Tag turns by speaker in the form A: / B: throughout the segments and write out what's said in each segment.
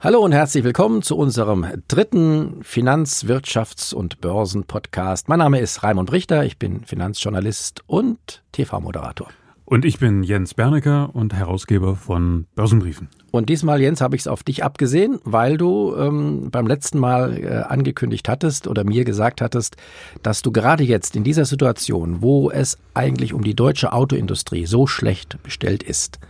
A: Hallo und herzlich willkommen zu unserem dritten Finanz-, Wirtschafts- und Börsen-Podcast. Mein Name ist Raimund Richter, ich bin Finanzjournalist und TV-Moderator.
B: Und ich bin Jens Bernecker und Herausgeber von Börsenbriefen.
A: Und diesmal, Jens, habe ich es auf dich abgesehen, weil du ähm, beim letzten Mal äh, angekündigt hattest oder mir gesagt hattest, dass du gerade jetzt in dieser Situation, wo es eigentlich um die deutsche Autoindustrie so schlecht bestellt ist,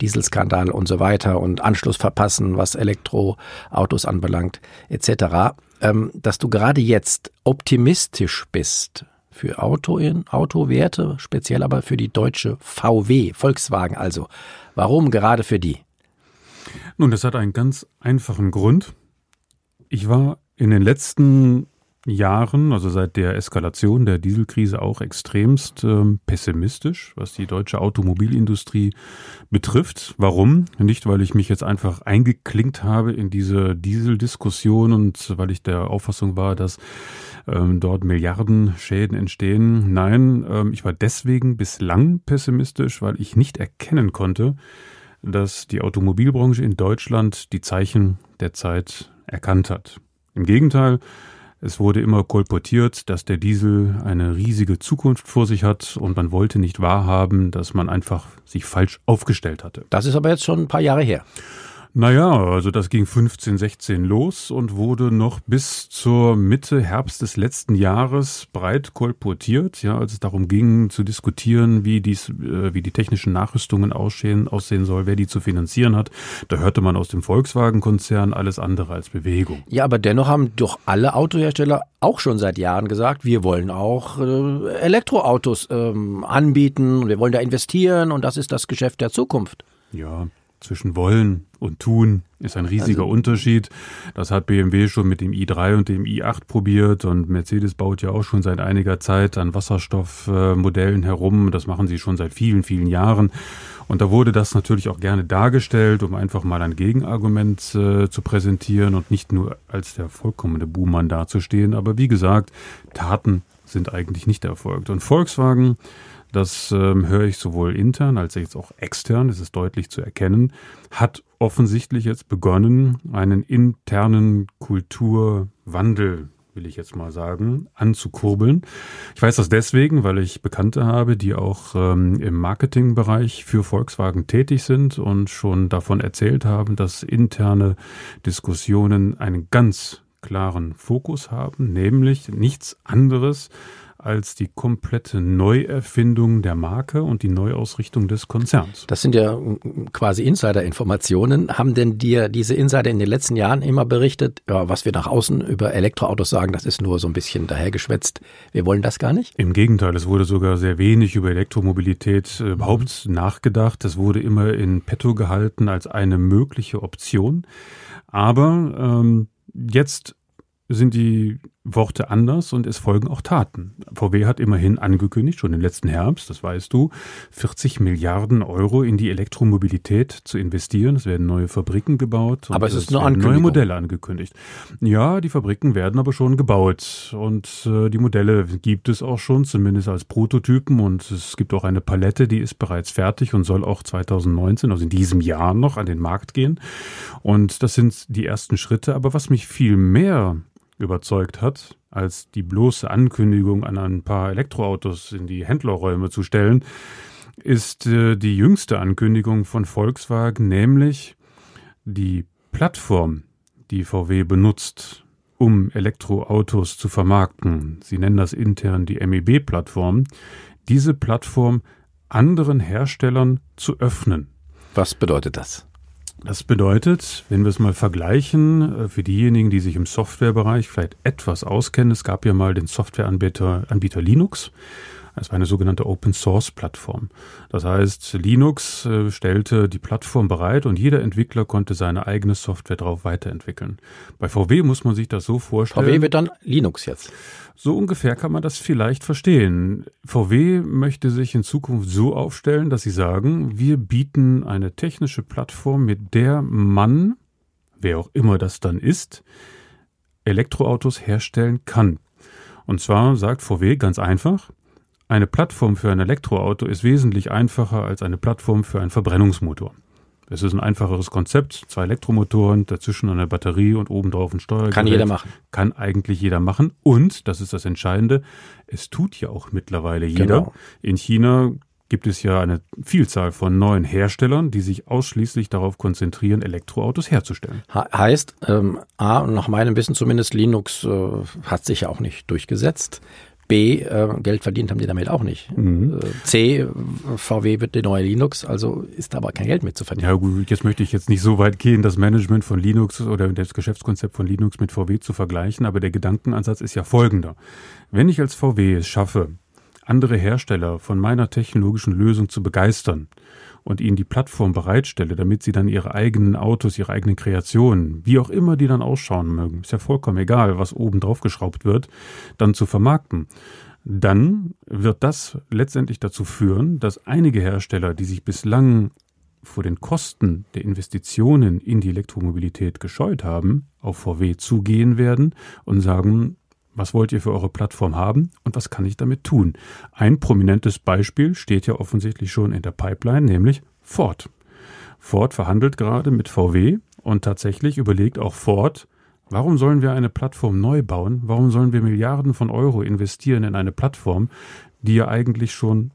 A: Dieselskandal und so weiter und Anschluss verpassen, was Elektroautos anbelangt, etc., ähm, dass du gerade jetzt optimistisch bist für Auto Autowerte, speziell aber für die deutsche VW, Volkswagen also. Warum gerade für die?
B: Nun, das hat einen ganz einfachen Grund. Ich war in den letzten Jahren, also seit der Eskalation der Dieselkrise auch extremst ähm, pessimistisch, was die deutsche Automobilindustrie betrifft. Warum? Nicht, weil ich mich jetzt einfach eingeklinkt habe in diese Dieseldiskussion und weil ich der Auffassung war, dass ähm, dort Milliarden Schäden entstehen. Nein, ähm, ich war deswegen bislang pessimistisch, weil ich nicht erkennen konnte, dass die Automobilbranche in Deutschland die Zeichen der Zeit erkannt hat. Im Gegenteil, es wurde immer kolportiert, dass der Diesel eine riesige Zukunft vor sich hat und man wollte nicht wahrhaben, dass man einfach sich falsch aufgestellt hatte.
A: Das ist aber jetzt schon ein paar Jahre her.
B: Naja, also das ging 15, 16 los und wurde noch bis zur Mitte Herbst des letzten Jahres breit kolportiert, ja, als es darum ging zu diskutieren, wie dies, äh, wie die technischen Nachrüstungen aussehen, aussehen soll, wer die zu finanzieren hat. Da hörte man aus dem Volkswagen-Konzern alles andere als Bewegung.
A: Ja, aber dennoch haben doch alle Autohersteller auch schon seit Jahren gesagt, wir wollen auch äh, Elektroautos ähm, anbieten, wir wollen da investieren und das ist das Geschäft der Zukunft.
B: Ja, zwischen wollen und tun ist ein riesiger also, Unterschied. Das hat BMW schon mit dem i3 und dem i8 probiert und Mercedes baut ja auch schon seit einiger Zeit an Wasserstoffmodellen herum. Das machen sie schon seit vielen, vielen Jahren. Und da wurde das natürlich auch gerne dargestellt, um einfach mal ein Gegenargument äh, zu präsentieren und nicht nur als der vollkommene Buhmann dazustehen. Aber wie gesagt, Taten sind eigentlich nicht erfolgt. Und Volkswagen das ähm, höre ich sowohl intern als jetzt auch extern, das ist deutlich zu erkennen, hat offensichtlich jetzt begonnen, einen internen Kulturwandel will ich jetzt mal sagen, anzukurbeln. Ich weiß das deswegen, weil ich Bekannte habe, die auch ähm, im Marketingbereich für Volkswagen tätig sind und schon davon erzählt haben, dass interne Diskussionen einen ganz klaren Fokus haben, nämlich nichts anderes als die komplette Neuerfindung der Marke und die Neuausrichtung des Konzerns.
A: Das sind ja quasi Insider-Informationen. Haben denn dir diese Insider in den letzten Jahren immer berichtet, ja, was wir nach außen über Elektroautos sagen, das ist nur so ein bisschen dahergeschwätzt. Wir wollen das gar nicht?
B: Im Gegenteil, es wurde sogar sehr wenig über Elektromobilität äh, überhaupt mhm. nachgedacht. Es wurde immer in petto gehalten als eine mögliche Option. Aber ähm, jetzt sind die Worte anders und es folgen auch Taten. VW hat immerhin angekündigt, schon im letzten Herbst, das weißt du, 40 Milliarden Euro in die Elektromobilität zu investieren. Es werden neue Fabriken gebaut.
A: Aber es ist
B: es
A: nur
B: neue Modelle angekündigt. Ja, die Fabriken werden aber schon gebaut und äh, die Modelle gibt es auch schon, zumindest als Prototypen und es gibt auch eine Palette, die ist bereits fertig und soll auch 2019, also in diesem Jahr noch an den Markt gehen. Und das sind die ersten Schritte. Aber was mich viel mehr überzeugt hat, als die bloße Ankündigung an ein paar Elektroautos in die Händlerräume zu stellen, ist äh, die jüngste Ankündigung von Volkswagen, nämlich die Plattform, die VW benutzt, um Elektroautos zu vermarkten. Sie nennen das intern die MEB-Plattform. Diese Plattform anderen Herstellern zu öffnen.
A: Was bedeutet das?
B: Das bedeutet, wenn wir es mal vergleichen, äh, für diejenigen, die sich im Softwarebereich vielleicht etwas auskennen, es gab ja mal den Softwareanbieter Anbieter Linux. Es war eine sogenannte Open Source Plattform. Das heißt, Linux äh, stellte die Plattform bereit und jeder Entwickler konnte seine eigene Software darauf weiterentwickeln. Bei VW muss man sich das so vorstellen.
A: VW wird dann Linux jetzt.
B: So ungefähr kann man das vielleicht verstehen. VW möchte sich in Zukunft so aufstellen, dass sie sagen, wir bieten eine technische Plattform, mit der man, wer auch immer das dann ist, Elektroautos herstellen kann. Und zwar sagt VW ganz einfach, eine Plattform für ein Elektroauto ist wesentlich einfacher als eine Plattform für einen Verbrennungsmotor. Es ist ein einfacheres Konzept, zwei Elektromotoren, dazwischen eine Batterie und obendrauf ein Steuergerät.
A: Kann jeder machen.
B: Kann eigentlich jeder machen. Und, das ist das Entscheidende, es tut ja auch mittlerweile jeder. Genau. In China gibt es ja eine Vielzahl von neuen Herstellern, die sich ausschließlich darauf konzentrieren, Elektroautos herzustellen.
A: heißt, ähm, A, nach meinem Wissen zumindest, Linux äh, hat sich ja auch nicht durchgesetzt. B, äh, Geld verdient haben die damit auch nicht. Mhm. Äh, C, VW wird die neue Linux, also ist da aber kein Geld mit zu verdienen.
B: Ja gut, jetzt möchte ich jetzt nicht so weit gehen, das Management von Linux oder das Geschäftskonzept von Linux mit VW zu vergleichen, aber der Gedankenansatz ist ja folgender. Wenn ich als VW es schaffe, andere Hersteller von meiner technologischen Lösung zu begeistern und ihnen die Plattform bereitstelle, damit sie dann ihre eigenen Autos, ihre eigenen Kreationen, wie auch immer die dann ausschauen mögen, ist ja vollkommen egal, was oben drauf geschraubt wird, dann zu vermarkten, dann wird das letztendlich dazu führen, dass einige Hersteller, die sich bislang vor den Kosten der Investitionen in die Elektromobilität gescheut haben, auf VW zugehen werden und sagen, was wollt ihr für eure Plattform haben und was kann ich damit tun? Ein prominentes Beispiel steht ja offensichtlich schon in der Pipeline, nämlich Ford. Ford verhandelt gerade mit VW und tatsächlich überlegt auch Ford, warum sollen wir eine Plattform neu bauen? Warum sollen wir Milliarden von Euro investieren in eine Plattform, die ja eigentlich schon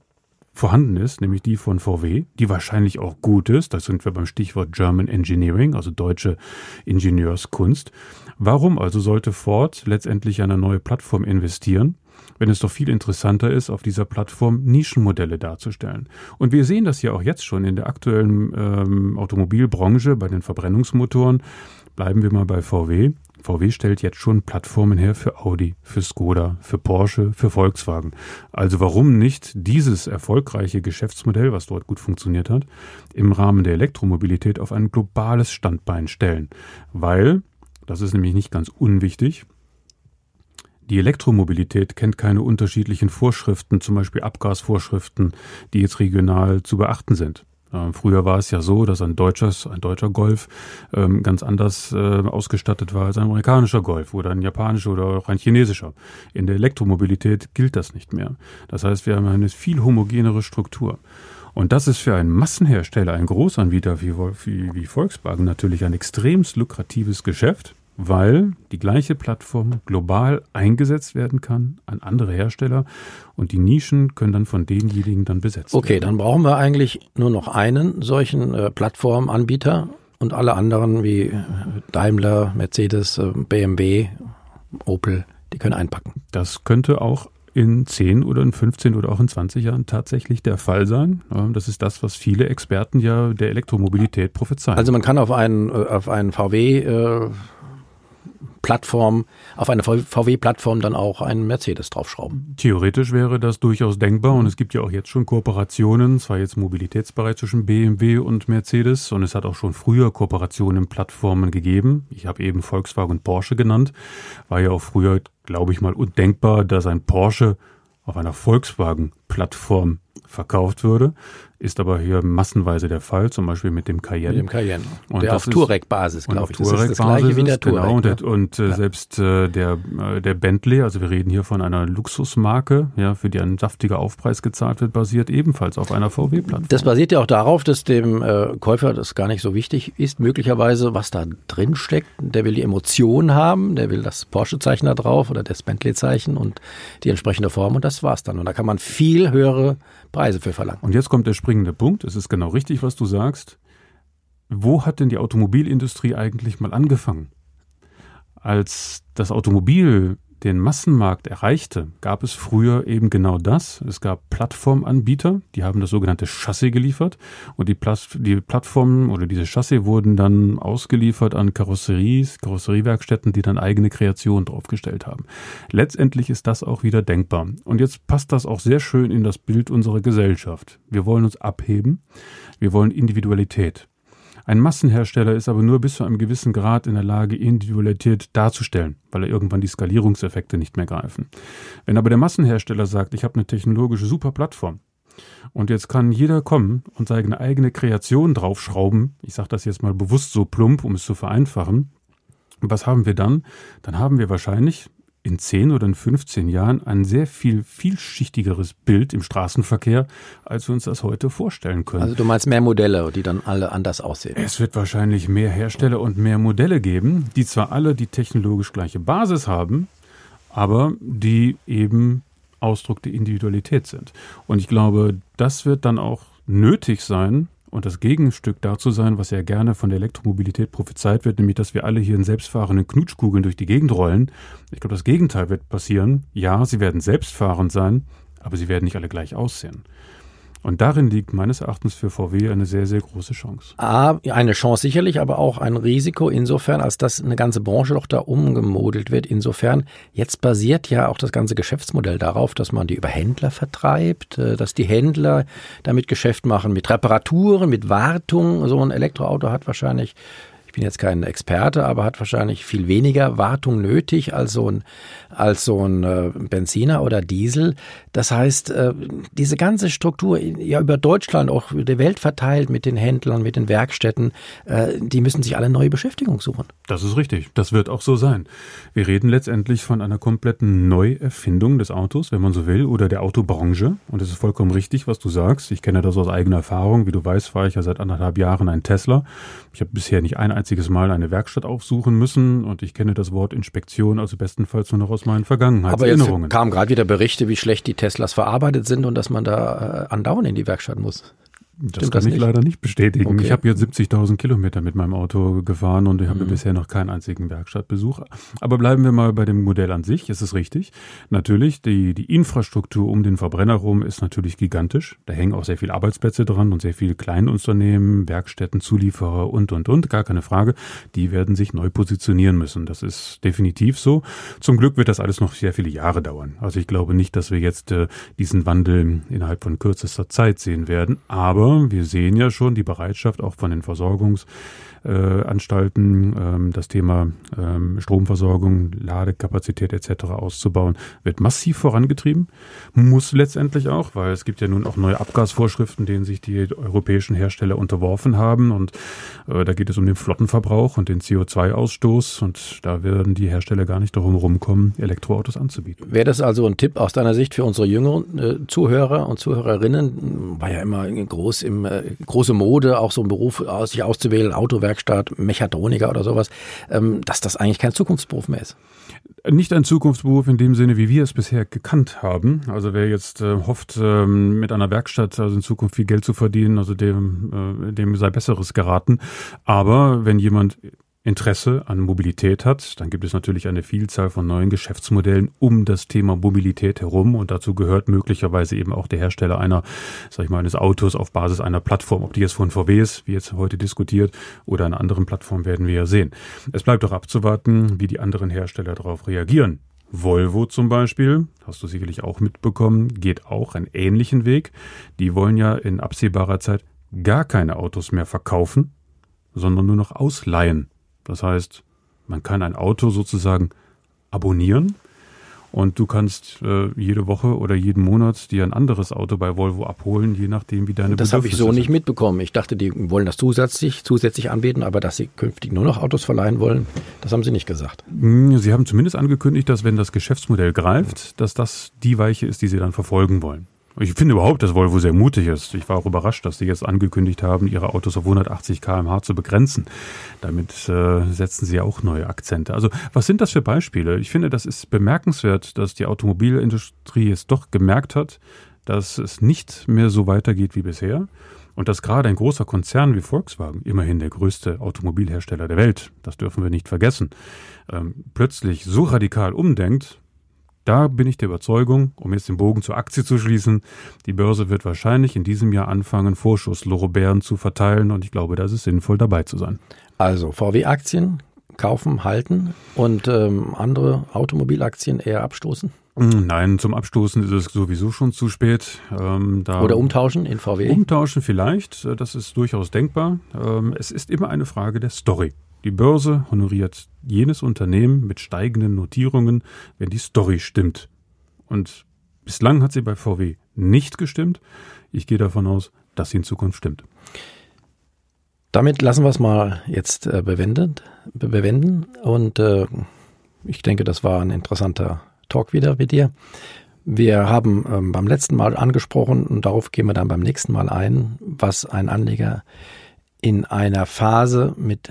B: vorhanden ist, nämlich die von VW, die wahrscheinlich auch gut ist. Da sind wir beim Stichwort German Engineering, also deutsche Ingenieurskunst. Warum also sollte Ford letztendlich eine neue Plattform investieren? wenn es doch viel interessanter ist, auf dieser Plattform Nischenmodelle darzustellen. Und wir sehen das ja auch jetzt schon in der aktuellen ähm, Automobilbranche bei den Verbrennungsmotoren. Bleiben wir mal bei VW. VW stellt jetzt schon Plattformen her für Audi, für Skoda, für Porsche, für Volkswagen. Also warum nicht dieses erfolgreiche Geschäftsmodell, was dort gut funktioniert hat, im Rahmen der Elektromobilität auf ein globales Standbein stellen? Weil, das ist nämlich nicht ganz unwichtig, die Elektromobilität kennt keine unterschiedlichen Vorschriften, zum Beispiel Abgasvorschriften, die jetzt regional zu beachten sind. Ähm, früher war es ja so, dass ein deutsches, ein deutscher Golf ähm, ganz anders äh, ausgestattet war als ein amerikanischer Golf oder ein japanischer oder auch ein chinesischer. In der Elektromobilität gilt das nicht mehr. Das heißt, wir haben eine viel homogenere Struktur. Und das ist für einen Massenhersteller, einen Großanbieter wie, wie, wie Volkswagen natürlich ein extremst lukratives Geschäft weil die gleiche Plattform global eingesetzt werden kann an andere Hersteller und die Nischen können dann von denjenigen dann besetzt
A: okay, werden. Okay, dann brauchen wir eigentlich nur noch einen solchen äh, Plattformanbieter und alle anderen wie Daimler, Mercedes, äh, BMW, Opel, die können einpacken.
B: Das könnte auch in 10 oder in 15 oder auch in 20 Jahren tatsächlich der Fall sein. Das ist das, was viele Experten ja der Elektromobilität prophezeien.
A: Also man kann auf einen, äh, auf einen VW äh, Plattform, auf eine VW-Plattform dann auch einen Mercedes draufschrauben.
B: Theoretisch wäre das durchaus denkbar und es gibt ja auch jetzt schon Kooperationen, zwar jetzt im Mobilitätsbereich zwischen BMW und Mercedes und es hat auch schon früher Kooperationen in Plattformen gegeben. Ich habe eben Volkswagen und Porsche genannt. War ja auch früher, glaube ich mal, undenkbar, dass ein Porsche auf einer Volkswagen-Plattform verkauft würde ist aber hier massenweise der Fall, zum Beispiel mit dem Cayenne. Mit
A: dem Cayenne. Und der auf Touareg-Basis,
B: glaube ich. Das ist das gleiche wie der Touareg. Genau, und, ne? und äh, ja. selbst äh, der, äh, der Bentley, also wir reden hier von einer Luxusmarke, ja, für die ein saftiger Aufpreis gezahlt wird, basiert ebenfalls auf einer VW-Plattform.
A: Das basiert ja auch darauf, dass dem äh, Käufer das gar nicht so wichtig ist, möglicherweise, was da drin steckt. Der will die Emotion haben, der will das Porsche-Zeichen da drauf oder das Bentley-Zeichen und die entsprechende Form und das war's dann. Und da kann man viel höhere Preise für verlangen.
B: Und jetzt kommt der springende Punkt. Es ist genau richtig, was du sagst. Wo hat denn die Automobilindustrie eigentlich mal angefangen? Als das Automobil den Massenmarkt erreichte, gab es früher eben genau das. Es gab Plattformanbieter, die haben das sogenannte Chassis geliefert und die, Plat die Plattformen oder diese Chassis wurden dann ausgeliefert an Karosseries, Karosseriewerkstätten, die dann eigene Kreationen draufgestellt haben. Letztendlich ist das auch wieder denkbar. Und jetzt passt das auch sehr schön in das Bild unserer Gesellschaft. Wir wollen uns abheben, wir wollen Individualität. Ein Massenhersteller ist aber nur bis zu einem gewissen Grad in der Lage, Individualität darzustellen, weil er irgendwann die Skalierungseffekte nicht mehr greifen. Wenn aber der Massenhersteller sagt, ich habe eine technologische Superplattform und jetzt kann jeder kommen und seine eigene Kreation draufschrauben, ich sage das jetzt mal bewusst so plump, um es zu vereinfachen, was haben wir dann? Dann haben wir wahrscheinlich in 10 oder in 15 Jahren ein sehr viel vielschichtigeres Bild im Straßenverkehr, als wir uns das heute vorstellen können.
A: Also du meinst mehr Modelle, die dann alle anders aussehen?
B: Es wird wahrscheinlich mehr Hersteller und mehr Modelle geben, die zwar alle die technologisch gleiche Basis haben, aber die eben Ausdruck der Individualität sind. Und ich glaube, das wird dann auch nötig sein, und das Gegenstück dazu sein, was ja gerne von der Elektromobilität prophezeit wird, nämlich dass wir alle hier in selbstfahrenden Knutschkugeln durch die Gegend rollen. Ich glaube, das Gegenteil wird passieren. Ja, sie werden selbstfahrend sein, aber sie werden nicht alle gleich aussehen. Und darin liegt meines Erachtens für VW eine sehr, sehr große Chance.
A: A, eine Chance sicherlich, aber auch ein Risiko insofern, als dass eine ganze Branche doch da umgemodelt wird. Insofern, jetzt basiert ja auch das ganze Geschäftsmodell darauf, dass man die über Händler vertreibt, äh, dass die Händler damit Geschäft machen, mit Reparaturen, mit Wartung. So ein Elektroauto hat wahrscheinlich ich bin jetzt kein Experte, aber hat wahrscheinlich viel weniger Wartung nötig als so ein, als so ein äh, Benziner oder Diesel. Das heißt, äh, diese ganze Struktur ja über Deutschland, auch über die Welt verteilt mit den Händlern, mit den Werkstätten, äh, die müssen sich alle neue Beschäftigung suchen.
B: Das ist richtig. Das wird auch so sein. Wir reden letztendlich von einer kompletten Neuerfindung des Autos, wenn man so will, oder der Autobranche. Und es ist vollkommen richtig, was du sagst. Ich kenne das aus eigener Erfahrung. Wie du weißt, fahre ich ja seit anderthalb Jahren ein Tesla. Ich habe bisher nicht ein einziges Mal eine Werkstatt aufsuchen müssen und ich kenne das Wort Inspektion also bestenfalls nur noch aus meinen Vergangenheitserinnerungen.
A: Aber jetzt kamen gerade wieder Berichte, wie schlecht die Teslas verarbeitet sind und dass man da äh, andauernd in die Werkstatt muss.
B: Das Stimmt kann das ich nicht? leider nicht bestätigen. Okay. Ich habe jetzt 70.000 Kilometer mit meinem Auto gefahren und ich habe mhm. bisher noch keinen einzigen Werkstattbesuch. Aber bleiben wir mal bei dem Modell an sich. Es ist richtig. Natürlich, die, die Infrastruktur um den Verbrenner rum ist natürlich gigantisch. Da hängen auch sehr viele Arbeitsplätze dran und sehr viele Kleinunternehmen, Werkstätten, Zulieferer und, und, und. Gar keine Frage. Die werden sich neu positionieren müssen. Das ist definitiv so. Zum Glück wird das alles noch sehr viele Jahre dauern. Also ich glaube nicht, dass wir jetzt äh, diesen Wandel innerhalb von kürzester Zeit sehen werden. Aber wir sehen ja schon die Bereitschaft auch von den Versorgungs- äh, Anstalten, ähm, das Thema ähm, Stromversorgung, Ladekapazität etc. auszubauen, wird massiv vorangetrieben. Muss letztendlich auch, weil es gibt ja nun auch neue Abgasvorschriften, denen sich die europäischen Hersteller unterworfen haben. Und äh, da geht es um den Flottenverbrauch und den CO2-Ausstoß. Und da werden die Hersteller gar nicht darum rumkommen, Elektroautos anzubieten.
A: Wäre das also ein Tipp aus deiner Sicht für unsere jüngeren äh, Zuhörer und Zuhörerinnen? War ja immer groß im äh, große Mode, auch so ein Beruf sich auszuwählen, Autowerk Werkstatt, Mechatroniker oder sowas, ähm, dass das eigentlich kein Zukunftsberuf mehr ist.
B: Nicht ein Zukunftsberuf in dem Sinne, wie wir es bisher gekannt haben. Also wer jetzt äh, hofft, ähm, mit einer Werkstatt also in Zukunft viel Geld zu verdienen, also dem, äh, dem sei Besseres geraten. Aber wenn jemand Interesse an Mobilität hat, dann gibt es natürlich eine Vielzahl von neuen Geschäftsmodellen um das Thema Mobilität herum und dazu gehört möglicherweise eben auch der Hersteller einer, sag ich mal, eines Autos auf Basis einer Plattform, ob die jetzt von VW ist, wie jetzt heute diskutiert, oder einer anderen Plattform werden wir ja sehen. Es bleibt doch abzuwarten, wie die anderen Hersteller darauf reagieren. Volvo zum Beispiel, hast du sicherlich auch mitbekommen, geht auch einen ähnlichen Weg. Die wollen ja in absehbarer Zeit gar keine Autos mehr verkaufen, sondern nur noch ausleihen. Das heißt, man kann ein Auto sozusagen abonnieren und du kannst äh, jede Woche oder jeden Monat dir ein anderes Auto bei Volvo abholen, je nachdem, wie deine
A: Das habe ich so sind. nicht mitbekommen. Ich dachte, die wollen das zusätzlich, zusätzlich anbieten, aber dass sie künftig nur noch Autos verleihen wollen, das haben sie nicht gesagt.
B: Hm, sie haben zumindest angekündigt, dass wenn das Geschäftsmodell greift, dass das die Weiche ist, die sie dann verfolgen wollen. Ich finde überhaupt, dass Volvo sehr mutig ist. Ich war auch überrascht, dass sie jetzt angekündigt haben, ihre Autos auf 180 km/h zu begrenzen. Damit äh, setzen sie auch neue Akzente. Also was sind das für Beispiele? Ich finde, das ist bemerkenswert, dass die Automobilindustrie es doch gemerkt hat, dass es nicht mehr so weitergeht wie bisher. Und dass gerade ein großer Konzern wie Volkswagen, immerhin der größte Automobilhersteller der Welt, das dürfen wir nicht vergessen, ähm, plötzlich so radikal umdenkt, da bin ich der Überzeugung, um jetzt den Bogen zur Aktie zu schließen, die Börse wird wahrscheinlich in diesem Jahr anfangen, Vorschusslorbeeren zu verteilen und ich glaube, das ist sinnvoll dabei zu sein.
A: Also VW-Aktien kaufen, halten und ähm, andere Automobilaktien eher abstoßen?
B: Hm, nein, zum Abstoßen ist es sowieso schon zu spät.
A: Ähm, Oder umtauschen in VW?
B: Umtauschen vielleicht, das ist durchaus denkbar. Ähm, es ist immer eine Frage der Story. Die Börse honoriert jenes Unternehmen mit steigenden Notierungen, wenn die Story stimmt. Und bislang hat sie bei VW nicht gestimmt. Ich gehe davon aus, dass sie in Zukunft stimmt.
A: Damit lassen wir es mal jetzt äh, bewenden, bewenden und äh, Ich denke, das war ein interessanter Talk wieder mit dir. Wir haben ähm, beim letzten Mal angesprochen und darauf gehen wir dann beim nächsten Mal ein, was ein Anleger in einer Phase mit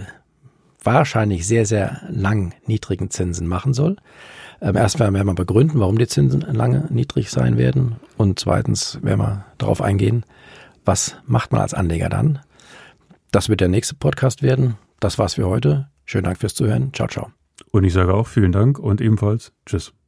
A: wahrscheinlich sehr, sehr lang niedrigen Zinsen machen soll. Ähm, erst werden wir begründen, warum die Zinsen lange niedrig sein werden. Und zweitens werden wir darauf eingehen, was macht man als Anleger dann. Das wird der nächste Podcast werden. Das war's für heute. Schönen Dank fürs Zuhören. Ciao, ciao.
B: Und ich sage auch vielen Dank und ebenfalls Tschüss.